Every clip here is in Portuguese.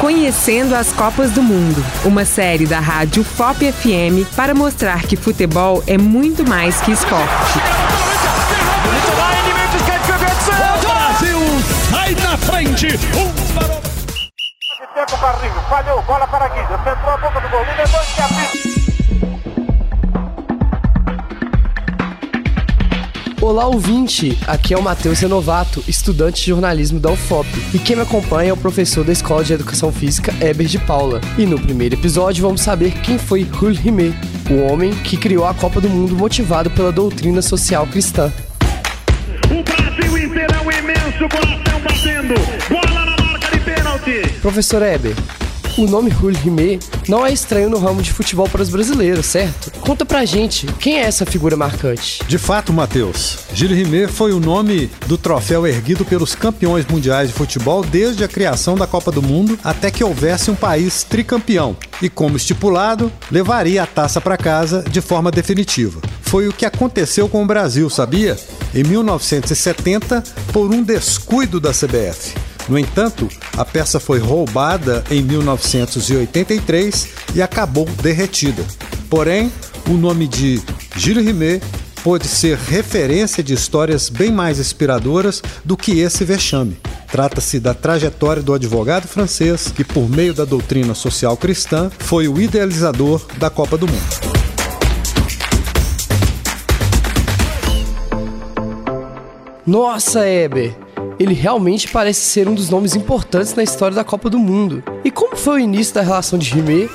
Conhecendo as Copas do Mundo, uma série da rádio FOP FM para mostrar que futebol é muito mais que esporte. Brasil sai na frente. Um parou. Tempo Carlinhos, falhou, bola para Guida, centrou a boca do gol, levou e Olá, ouvinte! Aqui é o Matheus Renovato, estudante de jornalismo da UFOP. E quem me acompanha é o professor da Escola de Educação Física, Eber de Paula. E no primeiro episódio vamos saber quem foi Jules Rimet, o homem que criou a Copa do Mundo motivado pela doutrina social cristã. O Brasil inteiro é um imenso coração batendo. Bola na marca de pênalti. Professor Eber, o nome Jules Rimet não é estranho no ramo de futebol para os brasileiros, certo? Conta pra gente, quem é essa figura marcante? De fato, Matheus, Gilles Rimet foi o nome do troféu erguido pelos campeões mundiais de futebol desde a criação da Copa do Mundo até que houvesse um país tricampeão e, como estipulado, levaria a taça para casa de forma definitiva. Foi o que aconteceu com o Brasil, sabia? Em 1970, por um descuido da CBF. No entanto, a peça foi roubada em 1983 e acabou derretida. Porém, o nome de Gilles Rimet pôde ser referência de histórias bem mais inspiradoras do que esse vexame. Trata-se da trajetória do advogado francês que, por meio da doutrina social cristã, foi o idealizador da Copa do Mundo. Nossa, Heber! Ele realmente parece ser um dos nomes importantes na história da Copa do Mundo. E como foi o início da relação de Rimet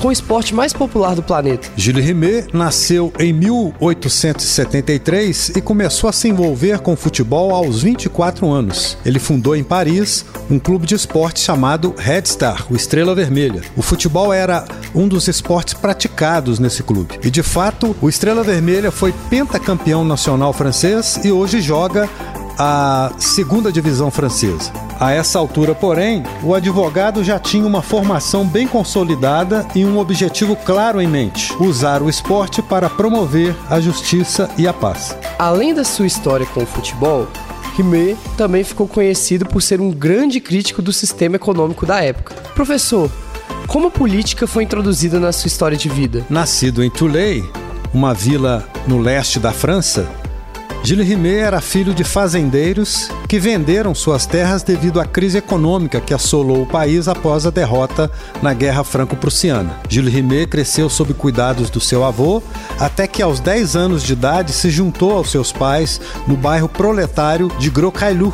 com o esporte mais popular do planeta? Gilles Rimet nasceu em 1873 e começou a se envolver com futebol aos 24 anos. Ele fundou em Paris um clube de esporte chamado Red Star, o Estrela Vermelha. O futebol era um dos esportes praticados nesse clube. E de fato, o Estrela Vermelha foi pentacampeão nacional francês e hoje joga a segunda divisão francesa. A essa altura, porém, o advogado já tinha uma formação bem consolidada e um objetivo claro em mente: usar o esporte para promover a justiça e a paz. Além da sua história com o futebol, Rimet também ficou conhecido por ser um grande crítico do sistema econômico da época. Professor, como a política foi introduzida na sua história de vida? Nascido em Toulay, uma vila no leste da França, Gilles Rimet era filho de fazendeiros que venderam suas terras devido à crise econômica que assolou o país após a derrota na Guerra Franco-Prussiana. Gilles Rimet cresceu sob cuidados do seu avô, até que aos 10 anos de idade se juntou aos seus pais no bairro proletário de Gros Caillou,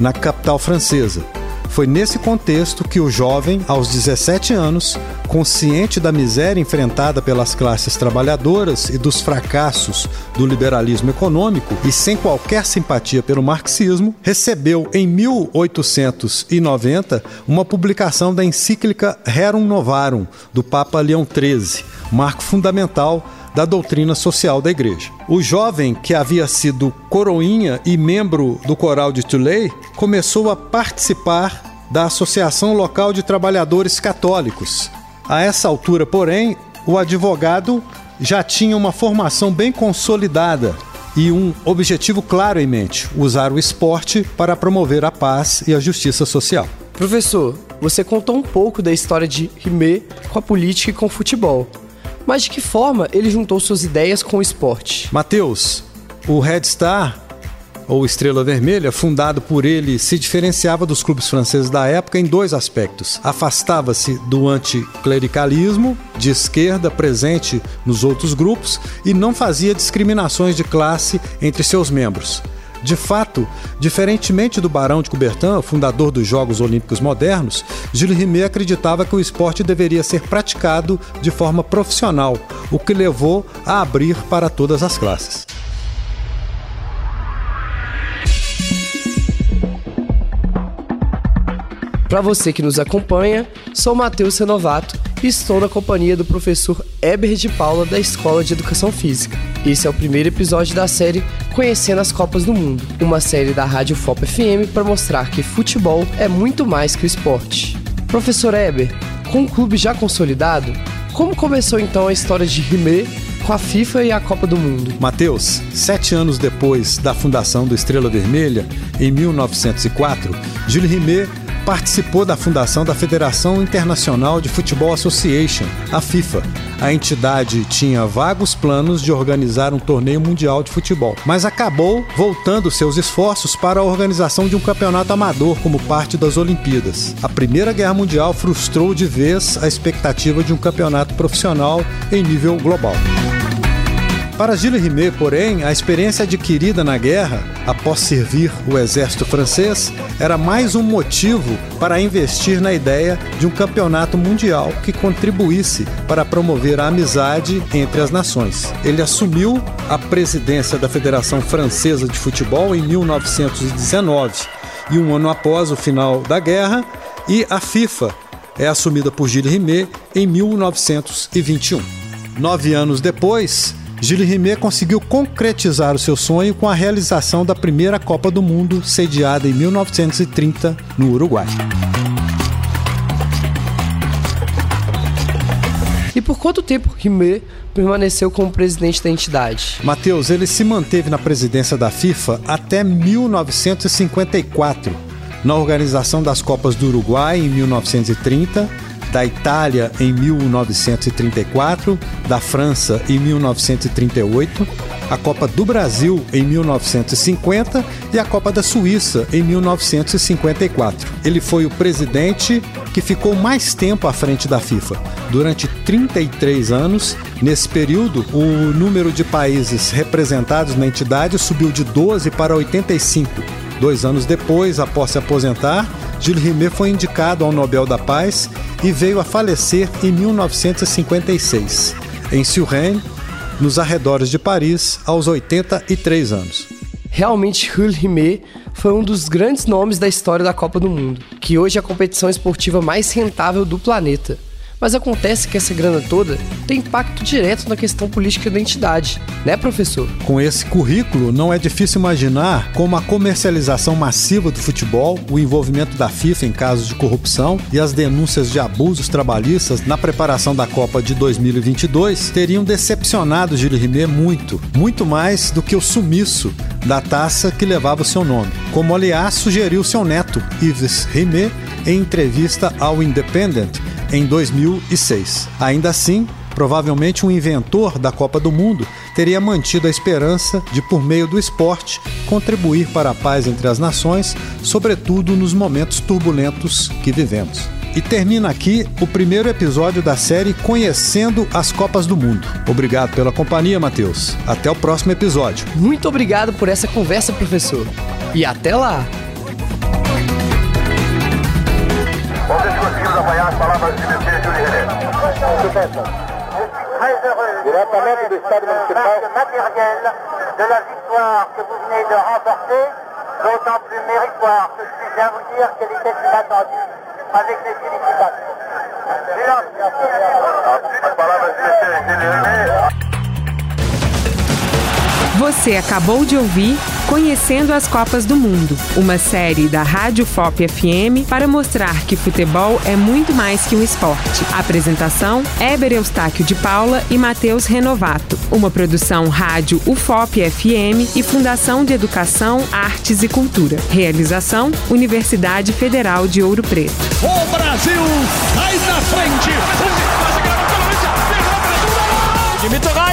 na capital francesa. Foi nesse contexto que o jovem, aos 17 anos, consciente da miséria enfrentada pelas classes trabalhadoras e dos fracassos do liberalismo econômico e sem qualquer simpatia pelo marxismo, recebeu em 1890 uma publicação da encíclica Rerum Novarum do Papa Leão XIII, marco fundamental da doutrina social da igreja. O jovem, que havia sido coroinha e membro do coral de Tulei, começou a participar da Associação Local de Trabalhadores Católicos. A essa altura, porém, o advogado já tinha uma formação bem consolidada e um objetivo claro em mente: usar o esporte para promover a paz e a justiça social. Professor, você contou um pouco da história de Rimet com a política e com o futebol. Mas de que forma ele juntou suas ideias com o esporte? Mateus, o Red Star, ou Estrela Vermelha, fundado por ele, se diferenciava dos clubes franceses da época em dois aspectos. Afastava-se do anticlericalismo de esquerda presente nos outros grupos e não fazia discriminações de classe entre seus membros. De fato, diferentemente do Barão de Coubertin, fundador dos Jogos Olímpicos Modernos, Gilles Rimet acreditava que o esporte deveria ser praticado de forma profissional, o que levou a abrir para todas as classes. Para você que nos acompanha, sou Matheus Renovato e estou na companhia do professor Eber de Paula da Escola de Educação Física. Esse é o primeiro episódio da série Conhecendo as Copas do Mundo, uma série da Rádio FOP FM para mostrar que futebol é muito mais que o esporte. Professor Eber, com um clube já consolidado, como começou então a história de Rimet com a FIFA e a Copa do Mundo? Mateus, sete anos depois da fundação do Estrela Vermelha, em 1904, Gilles Rimet participou da fundação da Federação Internacional de Futebol Association, a FIFA. A entidade tinha vagos planos de organizar um torneio mundial de futebol, mas acabou voltando seus esforços para a organização de um campeonato amador como parte das Olimpíadas. A Primeira Guerra Mundial frustrou de vez a expectativa de um campeonato profissional em nível global. Para Gilles Rimet, porém, a experiência adquirida na guerra, após servir o exército francês, era mais um motivo para investir na ideia de um campeonato mundial que contribuísse para promover a amizade entre as nações. Ele assumiu a presidência da Federação Francesa de Futebol em 1919 e um ano após o final da guerra, e a FIFA é assumida por Gilles Rimet em 1921. Nove anos depois, Gilles Rimet conseguiu concretizar o seu sonho com a realização da primeira Copa do Mundo, sediada em 1930 no Uruguai. E por quanto tempo Rimet permaneceu como presidente da entidade? Matheus, ele se manteve na presidência da FIFA até 1954, na organização das Copas do Uruguai em 1930 da Itália em 1934, da França em 1938, a Copa do Brasil em 1950 e a Copa da Suíça em 1954. Ele foi o presidente que ficou mais tempo à frente da FIFA. Durante 33 anos, nesse período, o número de países representados na entidade subiu de 12 para 85. Dois anos depois, após se aposentar, Gilles Rimet foi indicado ao Nobel da Paz e veio a falecer em 1956, em Suresnes, nos arredores de Paris, aos 83 anos. Realmente, Jules Rimet foi um dos grandes nomes da história da Copa do Mundo, que hoje é a competição esportiva mais rentável do planeta. Mas acontece que essa grana toda tem impacto direto na questão política da entidade, né, professor? Com esse currículo, não é difícil imaginar como a comercialização massiva do futebol, o envolvimento da FIFA em casos de corrupção e as denúncias de abusos trabalhistas na preparação da Copa de 2022 teriam decepcionado Gilles Rimet muito, muito mais do que o sumiço da taça que levava seu nome. Como aliás sugeriu seu neto, Yves Rimet, em entrevista ao Independent em 2006. Ainda assim, provavelmente um inventor da Copa do Mundo teria mantido a esperança de, por meio do esporte, contribuir para a paz entre as nações, sobretudo nos momentos turbulentos que vivemos. E termina aqui o primeiro episódio da série Conhecendo as Copas do Mundo. Obrigado pela companhia, Matheus. Até o próximo episódio. Muito obrigado por essa conversa, professor. E até lá! As palavras de Messias Júlio de la victoire que vous venez de remporter, d'autant plus méritoire que je viens vous dire qu'elle était inattendue avec les félicitations. Você acabou de ouvir Conhecendo as Copas do Mundo, uma série da Rádio FOP FM para mostrar que futebol é muito mais que um esporte. Apresentação: Éber Eustáquio de Paula e Matheus Renovato. Uma produção Rádio UFOP FM e Fundação de Educação, Artes e Cultura. Realização: Universidade Federal de Ouro Preto. O Brasil sai na frente. Dimitri